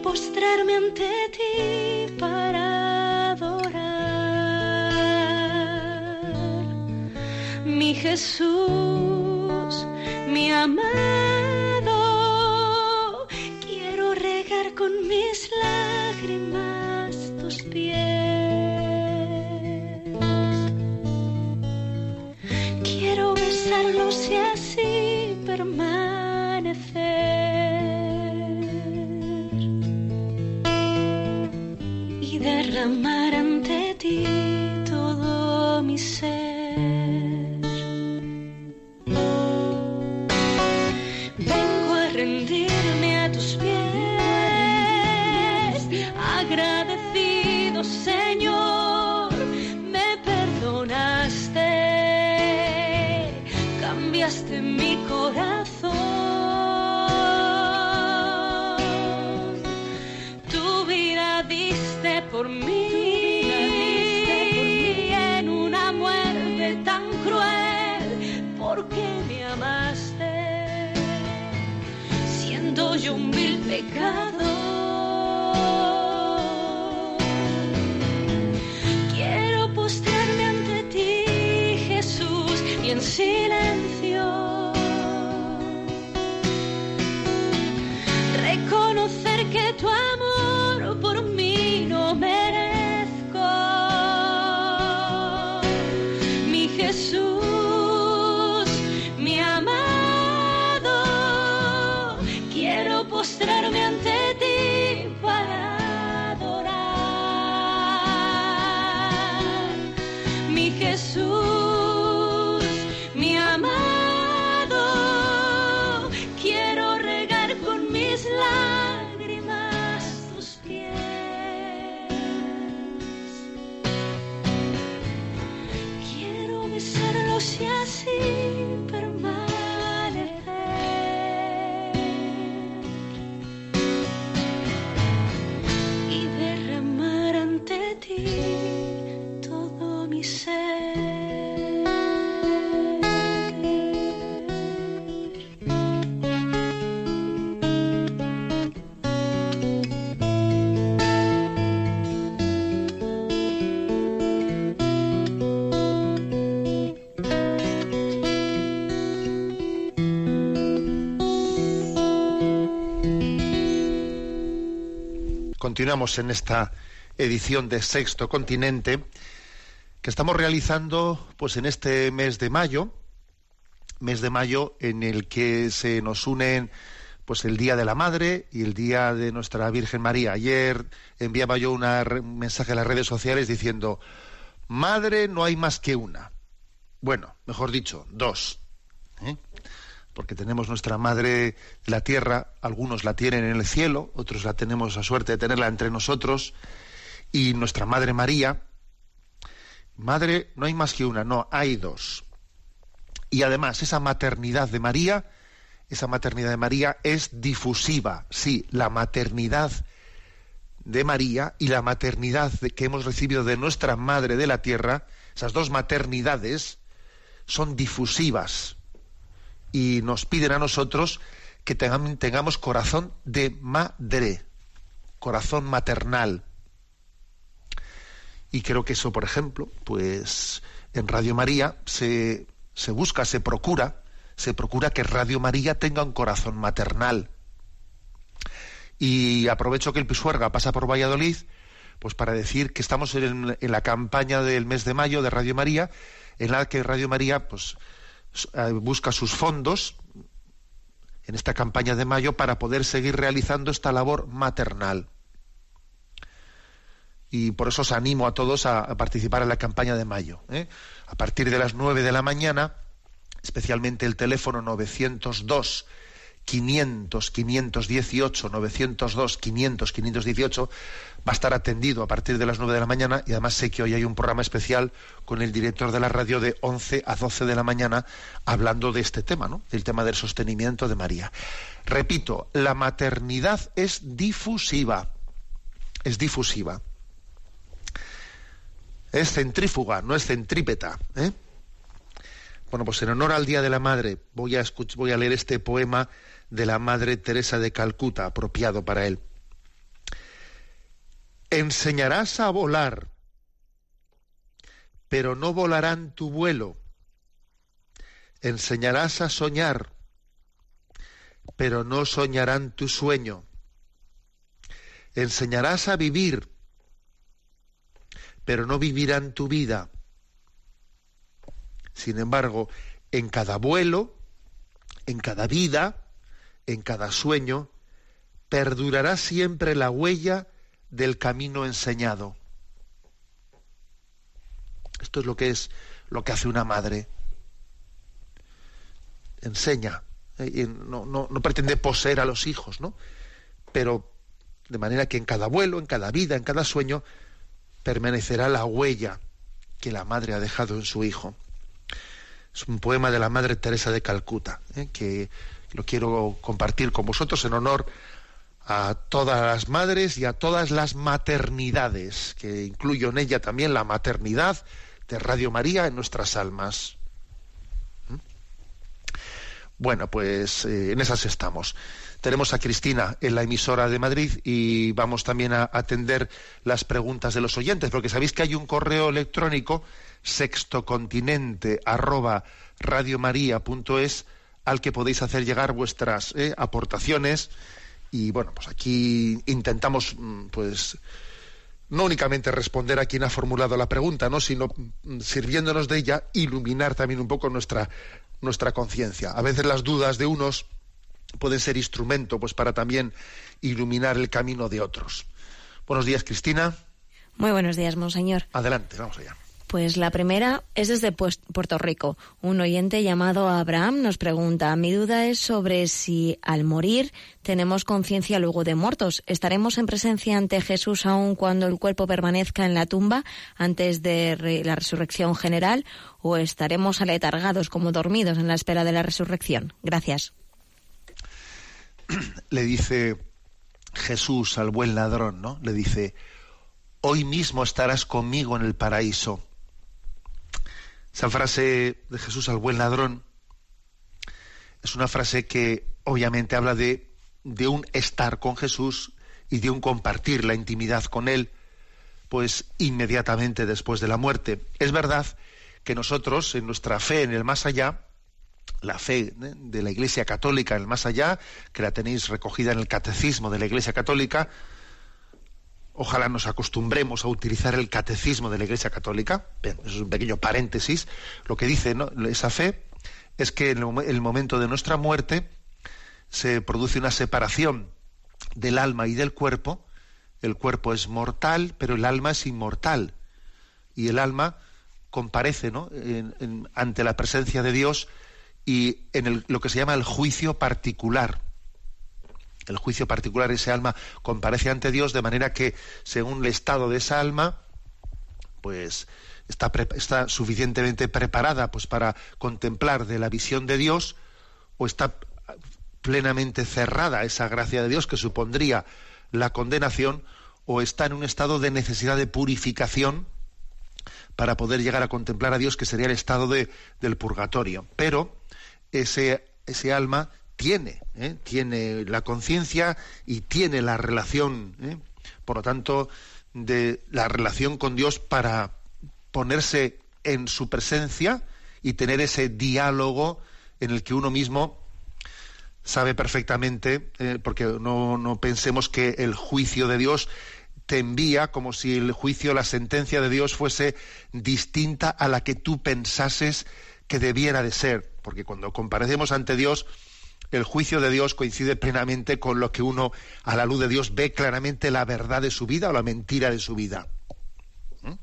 postrarme ante ti para adorar. Mi Jesús, mi amado, yo un vil Continuamos en esta edición de Sexto Continente que estamos realizando pues en este mes de mayo, mes de mayo en el que se nos unen pues el Día de la Madre y el Día de nuestra Virgen María. Ayer enviaba yo una un mensaje a las redes sociales diciendo, Madre no hay más que una. Bueno, mejor dicho, dos. ¿eh? Porque tenemos nuestra Madre la Tierra, algunos la tienen en el cielo, otros la tenemos la suerte de tenerla entre nosotros, y nuestra Madre María, Madre no hay más que una, no, hay dos. Y además, esa maternidad de María, esa maternidad de María es difusiva. Sí, la maternidad de María y la maternidad que hemos recibido de nuestra Madre de la Tierra, esas dos maternidades, son difusivas y nos piden a nosotros que tengam- tengamos corazón de madre, corazón maternal. Y creo que eso, por ejemplo, pues en Radio María se, se busca, se procura, se procura que Radio María tenga un corazón maternal. Y aprovecho que el Pisuerga pasa por Valladolid, pues para decir que estamos en, en la campaña del mes de mayo de Radio María, en la que Radio María pues busca sus fondos en esta campaña de mayo para poder seguir realizando esta labor maternal y por eso os animo a todos a, a participar en la campaña de mayo. ¿eh? A partir de las 9 de la mañana, especialmente el teléfono 902 500 518 902 500 518 va a estar atendido a partir de las 9 de la mañana y además sé que hoy hay un programa especial con el director de la radio de 11 a 12 de la mañana hablando de este tema, ¿no? Del tema del sostenimiento de María. Repito, la maternidad es difusiva. Es difusiva es centrífuga, no es centrípeta. ¿eh? Bueno, pues en honor al Día de la Madre voy a, voy a leer este poema de la Madre Teresa de Calcuta, apropiado para él. Enseñarás a volar, pero no volarán tu vuelo. Enseñarás a soñar, pero no soñarán tu sueño. Enseñarás a vivir, pero no vivirán tu vida. Sin embargo, en cada vuelo, en cada vida, en cada sueño, perdurará siempre la huella del camino enseñado. Esto es lo que es lo que hace una madre. Enseña. eh, y no, no- no pretende poseer a los hijos, ¿no? Pero de manera que en cada vuelo, en cada vida, en cada sueño, permanecerá la huella que la madre ha dejado en su hijo. Es un poema de la Madre Teresa de Calcuta, ¿eh? que lo quiero compartir con vosotros en honor a todas las madres y a todas las maternidades, que incluyo en ella también la maternidad de Radio María en nuestras almas. ¿Mm? Bueno, pues eh, en esas estamos. Tenemos a Cristina en la emisora de Madrid y vamos también a atender las preguntas de los oyentes, porque sabéis que hay un correo electrónico sextocontinente arroba radiomaria.es al que podéis hacer llegar vuestras eh, aportaciones y bueno pues aquí intentamos mm, pues no únicamente responder a quien ha formulado la pregunta no sino mm, sirviéndonos de ella iluminar también un poco nuestra nuestra conciencia. A veces las dudas de unos pueden ser instrumento pues para también iluminar el camino de otros. Buenos días Cristina. Muy buenos días, monseñor. adelante vamos allá Pues la primera es desde pues- Puerto Rico. Un oyente llamado Abraham nos pregunta, mi duda es sobre si al morir tenemos conciencia luego de muertos. ¿Estaremos en presencia ante Jesús aun cuando el cuerpo permanezca en la tumba antes de la resurrección general o estaremos aletargados como dormidos en la espera de la resurrección? Gracias. le dice Jesús al buen ladrón, ¿no? Le dice, hoy mismo estarás conmigo en el paraíso. Esa frase de Jesús al buen ladrón es una frase que obviamente habla de, de un estar con Jesús y de un compartir la intimidad con Él, pues inmediatamente después de la muerte. Es verdad que nosotros, en nuestra fe en el más allá, la fe ¿eh? de la Iglesia Católica en el más allá, que la tenéis recogida en el Catecismo de la Iglesia Católica, ojalá nos acostumbremos a utilizar el Catecismo de la Iglesia Católica, eso es un pequeño paréntesis, lo que dice esa fe es que en el mo- el momento de nuestra muerte se produce una separación del alma y del cuerpo, el cuerpo es mortal, pero el alma es inmortal, y el alma comparece ante la presencia de Dios y en lo que se llama el juicio particular. El juicio particular, ese alma comparece ante Dios de manera que, según el estado de esa alma, pues está, suficientemente preparada pues, para contemplar de la visión de Dios o está plenamente cerrada esa gracia de Dios que supondría la condenación o está en un estado de necesidad de purificación para poder llegar a contemplar a Dios, que sería el estado de, del purgatorio. Pero ese, ese alma tiene, ¿eh? tiene la conciencia y tiene la relación, ¿eh? por lo tanto, de la relación con Dios para ponerse en su presencia y tener ese diálogo en el que uno mismo sabe perfectamente, eh, porque no, no pensemos que el juicio de Dios te envía como si el juicio, la sentencia de Dios fuese distinta a la que tú pensases que debiera de ser, porque cuando comparecemos ante Dios, el juicio de Dios coincide plenamente con lo que uno, a la luz de Dios, ve claramente la verdad de su vida o la mentira de su vida. ¿Mm?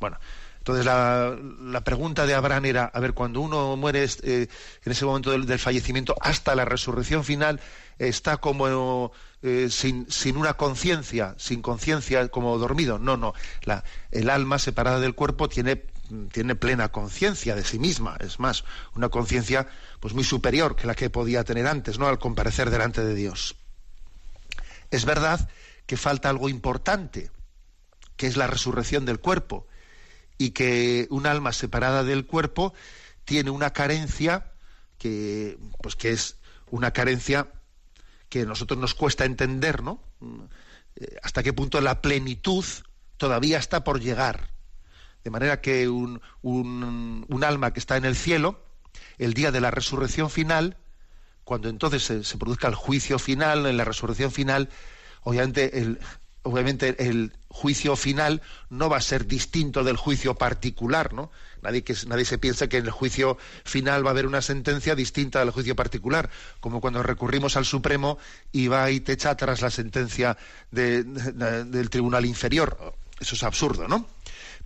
Bueno, entonces la, la pregunta de Abraham era, a ver, cuando uno muere eh, en ese momento del, del fallecimiento hasta la resurrección final, está como eh, sin, sin una conciencia, sin conciencia, como dormido. No, no. La, el alma separada del cuerpo tiene, tiene plena conciencia de sí misma. Es más, una conciencia pues muy superior que la que podía tener antes, ¿no? Al comparecer delante de Dios. Es verdad que falta algo importante, que es la resurrección del cuerpo, y que un alma separada del cuerpo tiene una carencia que, pues que es una carencia que a nosotros nos cuesta entender, ¿no? Eh, Hasta qué punto la plenitud todavía está por llegar. De manera que un, un, alma que está en el cielo, el día de la resurrección final, cuando entonces se, produzca el juicio final, en la resurrección final, obviamente el, juicio final no va a ser distinto del juicio particular, ¿no? Nadie, que, nadie se piensa que en el juicio final va a haber una sentencia distinta del juicio particular, como cuando recurrimos al Supremo y va y te echa tras la sentencia de- de- del tribunal inferior. Eso es absurdo, ¿no?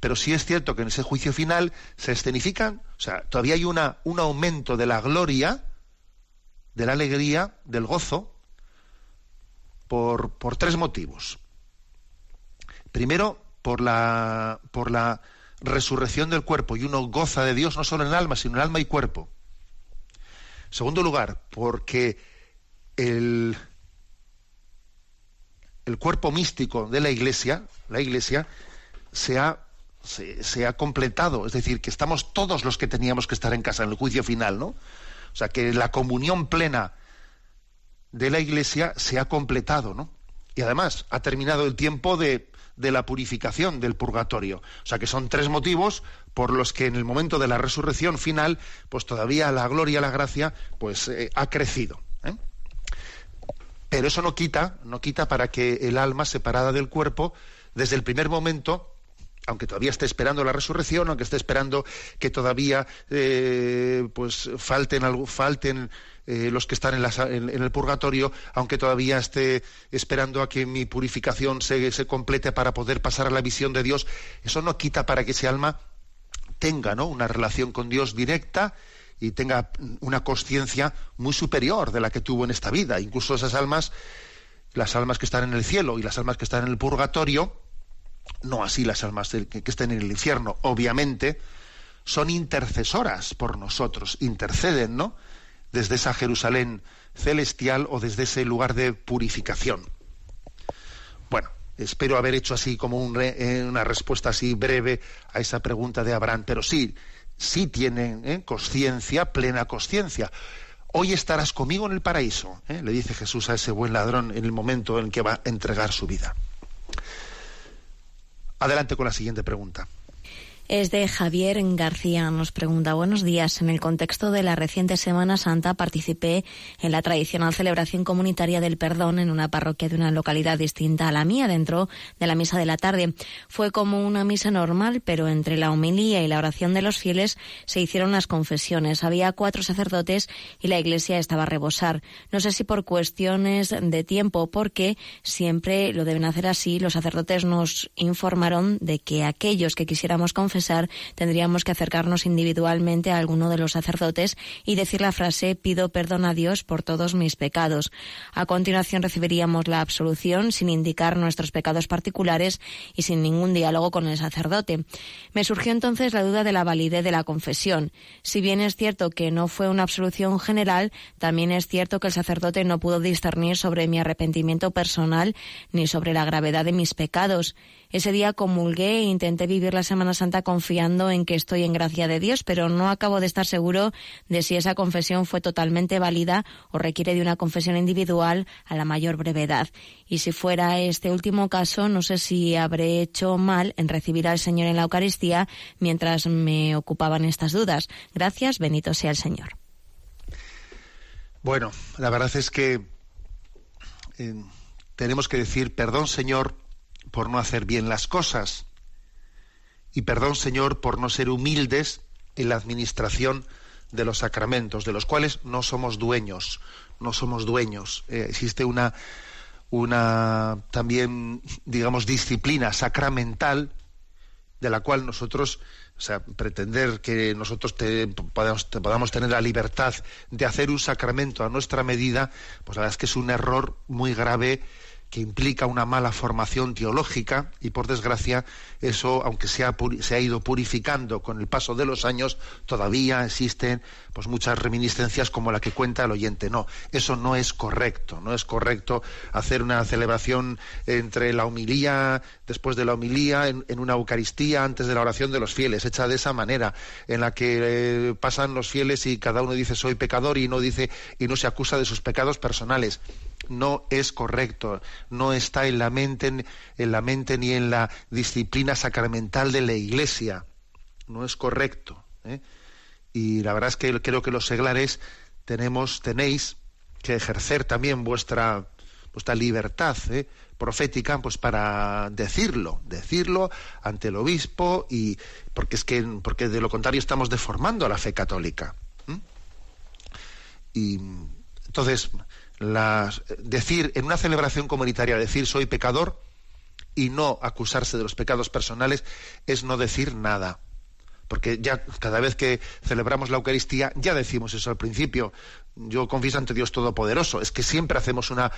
Pero sí es cierto que en ese juicio final se escenifican, o sea, todavía hay una, un aumento de la gloria, de la alegría, del gozo, por, por tres motivos. Primero, por la, por la resurrección del cuerpo, y uno goza de Dios no solo en el alma, sino en alma y cuerpo. Segundo lugar, porque el, el cuerpo místico de la Iglesia, la Iglesia, se ha, se, ha completado, es decir, que estamos todos los que teníamos que estar en casa en el juicio final, ¿no? O sea, que la comunión plena de la Iglesia se ha completado, ¿no? Y además ha terminado el tiempo de, de la purificación del purgatorio. O sea que son tres motivos por los que en el momento de la resurrección final, pues todavía la gloria, la gracia, pues eh, ha crecido. ¿eh? Pero eso no quita, no quita para que el alma separada del cuerpo, desde el primer momento, aunque todavía esté esperando la resurrección, aunque esté esperando que todavía eh, pues falten, falten eh, los que están en, el purgatorio, aunque todavía esté esperando a que mi purificación se, complete para poder pasar a la visión de Dios, eso no quita para que ese alma tenga una relación con Dios directa y tenga una conciencia muy superior de la que tuvo en esta vida. Incluso esas almas, las almas que están en el cielo y las almas que están en el purgatorio, no así las almas que estén en el infierno, obviamente, son intercesoras por nosotros, interceden, ¿no? desde esa Jerusalén celestial o desde ese lugar de purificación. Bueno, espero haber hecho así como eh, una respuesta así breve a esa pregunta de Abraham, pero sí, sí tienen ¿eh? conciencia, plena conciencia. Hoy estarás conmigo en el paraíso, ¿eh? le dice Jesús a ese buen ladrón en el momento en que va a entregar su vida. Adelante con la siguiente pregunta es de Javier García. Nos pregunta, buenos días. En el contexto de la reciente Semana Santa participé en la tradicional celebración comunitaria del perdón en una parroquia de una localidad distinta a la mía dentro de la misa de la tarde. Fue como una misa normal, pero entre la homilía y la oración de los fieles se hicieron las confesiones. Había cuatro sacerdotes y la iglesia estaba a rebosar. No sé si por cuestiones de tiempo, porque siempre lo deben hacer así. Los sacerdotes nos informaron de que aquellos que quisiéramos confesar tendríamos que acercarnos individualmente a alguno de los sacerdotes y decir la frase pido perdón a Dios por todos mis pecados. A continuación recibiríamos la absolución sin indicar nuestros pecados particulares y sin ningún diálogo con el sacerdote. Me surgió entonces la duda de la validez de la confesión. Si bien es cierto que no fue una absolución general, también es cierto que el sacerdote no pudo discernir sobre mi arrepentimiento personal ni sobre la gravedad de mis pecados. Ese día comulgué e intenté vivir la Semana Santa confiando en que estoy en gracia de Dios, pero no acabo de estar seguro de si esa confesión fue totalmente válida o requiere de una confesión individual a la mayor brevedad. Y si fuera este último caso, no sé si habré hecho mal en recibir al Señor en la Eucaristía mientras me ocupaban estas dudas. Gracias, bendito sea el Señor. Bueno, la verdad es que eh, tenemos que decir, perdón Señor, por no hacer bien las cosas. Y perdón, Señor, por no ser humildes en la administración de los sacramentos, de los cuales no somos dueños, no somos dueños. Eh, existe una, una también, digamos, disciplina sacramental de la cual nosotros, o sea, pretender que nosotros podamos, podamos, tener la libertad de hacer un sacramento a nuestra medida, pues la verdad es que es un error muy grave que implica una mala formación teológica y por desgracia eso, aunque se ha, se ha, ido purificando con el paso de los años, todavía existen pues muchas reminiscencias como la que cuenta el oyente. No, eso no es correcto, no es correcto hacer una celebración entre la humilía, después de la humilía, en, una Eucaristía, antes de la oración de los fieles, hecha de esa manera, en la que eh, pasan los fieles y cada uno dice soy pecador y no dice y no se acusa de sus pecados personales no es correcto, no está en la mente, en la mente ni en la disciplina sacramental de la Iglesia, no es correcto. ¿eh? Y la verdad es que creo que los seglares tenemos, tenéis que ejercer también vuestra vuestra libertad ¿eh? profética, pues para decirlo, decirlo ante el obispo y porque es que porque de lo contrario estamos deformando la fe católica. Y entonces decir en una celebración comunitaria, decir soy pecador y no acusarse de los pecados personales es no decir nada. Porque ya cada vez que celebramos la Eucaristía, ya decimos eso al principio. Yo confieso ante Dios Todopoderoso. Es que siempre hacemos una,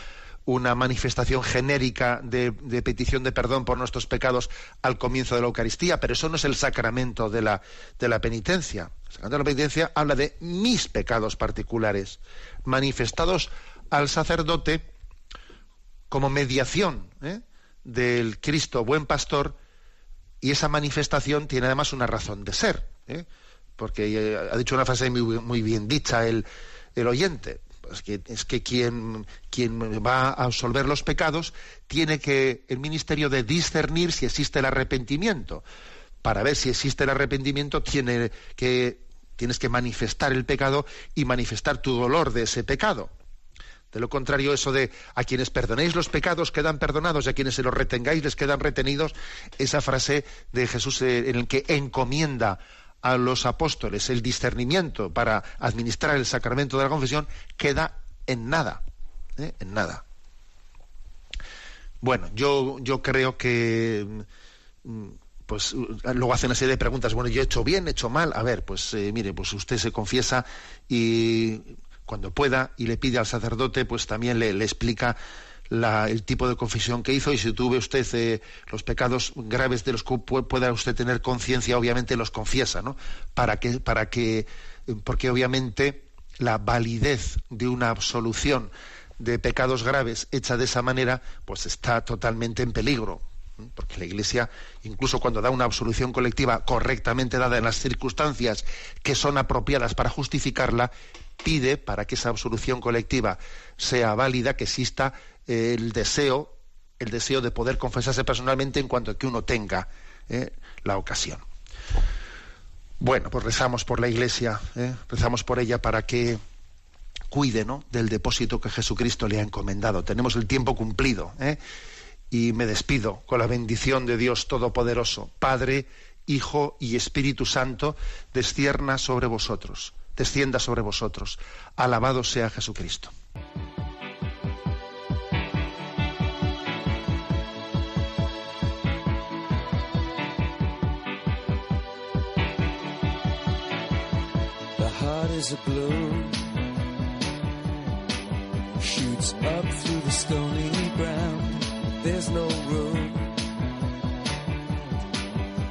una manifestación genérica de, de, petición de perdón por nuestros pecados al comienzo de la Eucaristía, pero eso no es el sacramento de la, de la penitencia. El sacramento de la penitencia habla de mis pecados particulares, manifestados al sacerdote como mediación ¿eh? del Cristo buen pastor y esa manifestación tiene además una razón de ser, ¿eh? porque eh, ha dicho una frase muy, bien dicha el, el oyente. es que, es que quien, quien va a absolver los pecados tiene que el ministerio de discernir si existe el arrepentimiento. Para ver si existe el arrepentimiento tiene que, tienes que manifestar el pecado y manifestar tu dolor de ese pecado. De lo contrario, eso de a quienes perdonéis los pecados quedan perdonados y a quienes se los retengáis les quedan retenidos, esa frase de Jesús eh, en el que encomienda a los apóstoles el discernimiento para administrar el sacramento de la confesión queda en nada, ¿eh? en nada. Bueno, yo, yo creo que mm, pues luego hacen una serie de preguntas, bueno, yo he hecho bien, he hecho mal, a ver, pues eh, mire, pues usted se confiesa y cuando pueda y le pide al sacerdote, pues también le, le explica el tipo de confesión que hizo y si tuve usted eh, los pecados graves de los que pueda usted tener conciencia, obviamente los confiesa, ¿no? Para que, para que, eh, porque obviamente la validez de una absolución de pecados graves hecha de esa manera, pues está totalmente en peligro. Porque la Iglesia, incluso cuando da una absolución colectiva correctamente dada en las circunstancias que son apropiadas para justificarla, pide para que esa absolución colectiva sea válida que exista el deseo, el deseo de poder confesarse personalmente en cuanto que uno tenga eh, la ocasión. Bueno, pues rezamos por la Iglesia, eh, rezamos por ella para que cuide ¿no? del depósito que Jesucristo le ha encomendado. Tenemos el tiempo cumplido eh, y me despido con la bendición de Dios Todopoderoso, Padre, Hijo y Espíritu Santo, descienda sobre vosotros, descienda sobre vosotros. Alabado sea Jesucristo. is a bloom shoots up through the stony ground. There's no room,